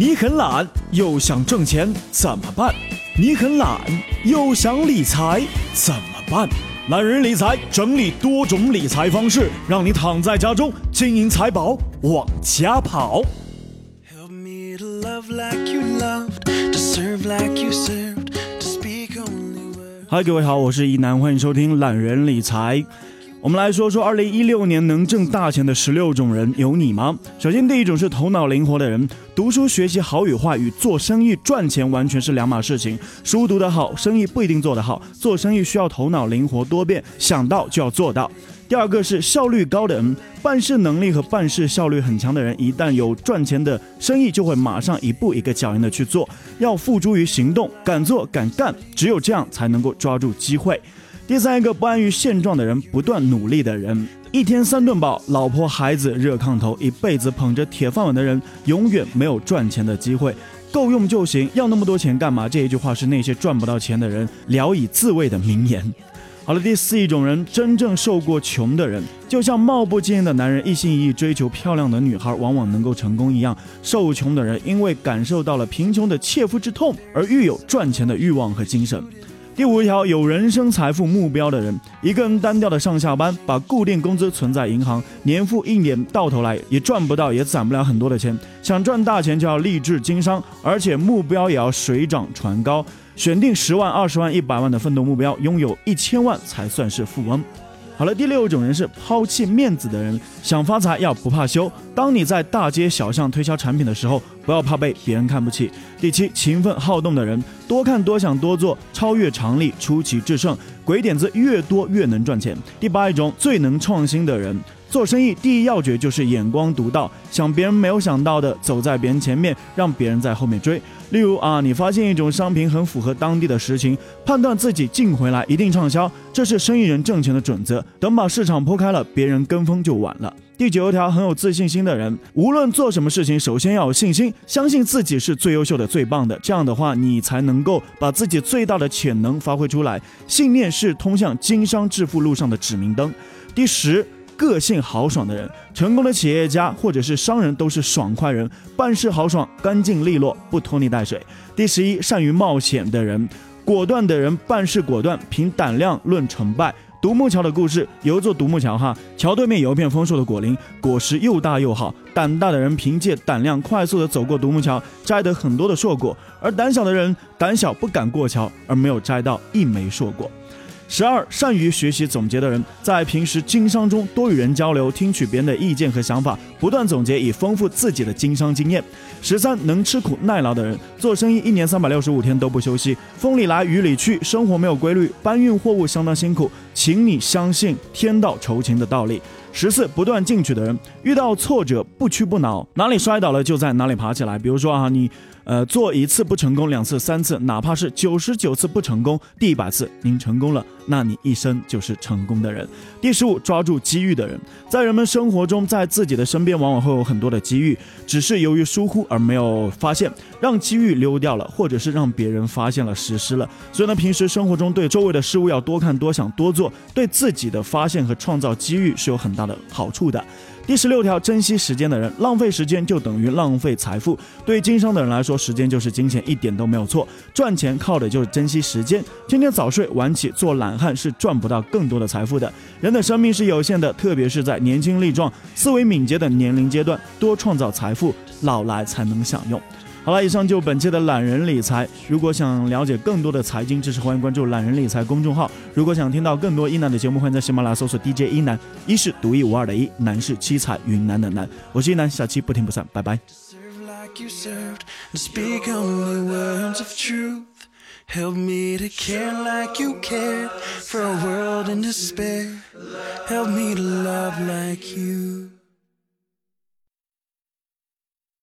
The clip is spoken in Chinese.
你很懒又想挣钱怎么办？你很懒又想理财怎么办？懒人理财整理多种理财方式，让你躺在家中，金银财宝往家跑。嗨，各位好，我是一楠，欢迎收听懒人理财。我们来说说二零一六年能挣大钱的十六种人，有你吗？首先，第一种是头脑灵活的人。读书学习好与坏与做生意赚钱完全是两码事情。书读得好，生意不一定做得好。做生意需要头脑灵活多变，想到就要做到。第二个是效率高的人，办事能力和办事效率很强的人，一旦有赚钱的生意，就会马上一步一个脚印的去做，要付诸于行动，敢做敢干，只有这样才能够抓住机会。第三一个不安于现状的人，不断努力的人，一天三顿饱，老婆孩子热炕头，一辈子捧着铁饭碗的人，永远没有赚钱的机会。够用就行，要那么多钱干嘛？这一句话是那些赚不到钱的人聊以自慰的名言。好了，第四一种人，真正受过穷的人，就像貌不惊人的男人一心一意追求漂亮的女孩，往往能够成功一样，受穷的人因为感受到了贫穷的切肤之痛，而愈有赚钱的欲望和精神。第五条，有人生财富目标的人，一个人单调的上下班，把固定工资存在银行，年复一年，到头来也赚不到，也攒不了很多的钱。想赚大钱，就要立志经商，而且目标也要水涨船高，选定十万、二十万、一百万的奋斗目标，拥有一千万才算是富翁。好了，第六种人是抛弃面子的人，想发财要不怕羞。当你在大街小巷推销产品的时候，不要怕被别人看不起。第七，勤奋好动的人，多看多想多做，超越常理，出奇制胜，鬼点子越多越能赚钱。第八一种最能创新的人。做生意第一要诀就是眼光独到，想别人没有想到的，走在别人前面，让别人在后面追。例如啊，你发现一种商品很符合当地的实情，判断自己进回来一定畅销，这是生意人挣钱的准则。等把市场铺开了，别人跟风就晚了。第九条，很有自信心的人，无论做什么事情，首先要有信心，相信自己是最优秀的、最棒的，这样的话，你才能够把自己最大的潜能发挥出来。信念是通向经商致富路上的指明灯。第十。个性豪爽的人，成功的企业家或者是商人都是爽快人，办事豪爽、干净利落，不拖泥带水。第十一，善于冒险的人，果断的人办事果断，凭胆量论成败。独木桥的故事，有一座独木桥哈，桥对面有一片丰硕的果林，果实又大又好。胆大的人凭借胆量快速的走过独木桥，摘得很多的硕果；而胆小的人胆小不敢过桥，而没有摘到一枚硕果。十二，善于学习总结的人，在平时经商中多与人交流，听取别人的意见和想法，不断总结，以丰富自己的经商经验。十三，能吃苦耐劳的人，做生意一年三百六十五天都不休息，风里来雨里去，生活没有规律，搬运货物相当辛苦，请你相信天道酬勤的道理。十四，不断进取的人，遇到挫折不屈不挠，哪里摔倒了就在哪里爬起来。比如说啊，你。呃，做一次不成功，两次、三次，哪怕是九十九次不成功，第一百次您成功了，那你一生就是成功的人。第十五，抓住机遇的人，在人们生活中，在自己的身边，往往会有很多的机遇，只是由于疏忽而没有发现，让机遇溜掉了，或者是让别人发现了实施了。所以呢，平时生活中对周围的事物要多看、多想、多做，对自己的发现和创造机遇是有很大的好处的。第十六条，珍惜时间的人，浪费时间就等于浪费财富。对经商的人来说，时间就是金钱，一点都没有错。赚钱靠的就是珍惜时间，天天早睡晚起做懒汉是赚不到更多的财富的。人的生命是有限的，特别是在年轻力壮、思维敏捷的年龄阶段，多创造财富，老来才能享用。好了，以上就本期的懒人理财。如果想了解更多的财经知识，欢迎关注懒人理财公众号。如果想听到更多一南的节目，欢迎在喜马拉雅搜索 DJ 一南，一是独一无二的一，南是七彩云南的南。我是一南，下期不听不散，拜拜。Help me to care like you cared for a world in despair. Help me to love like you.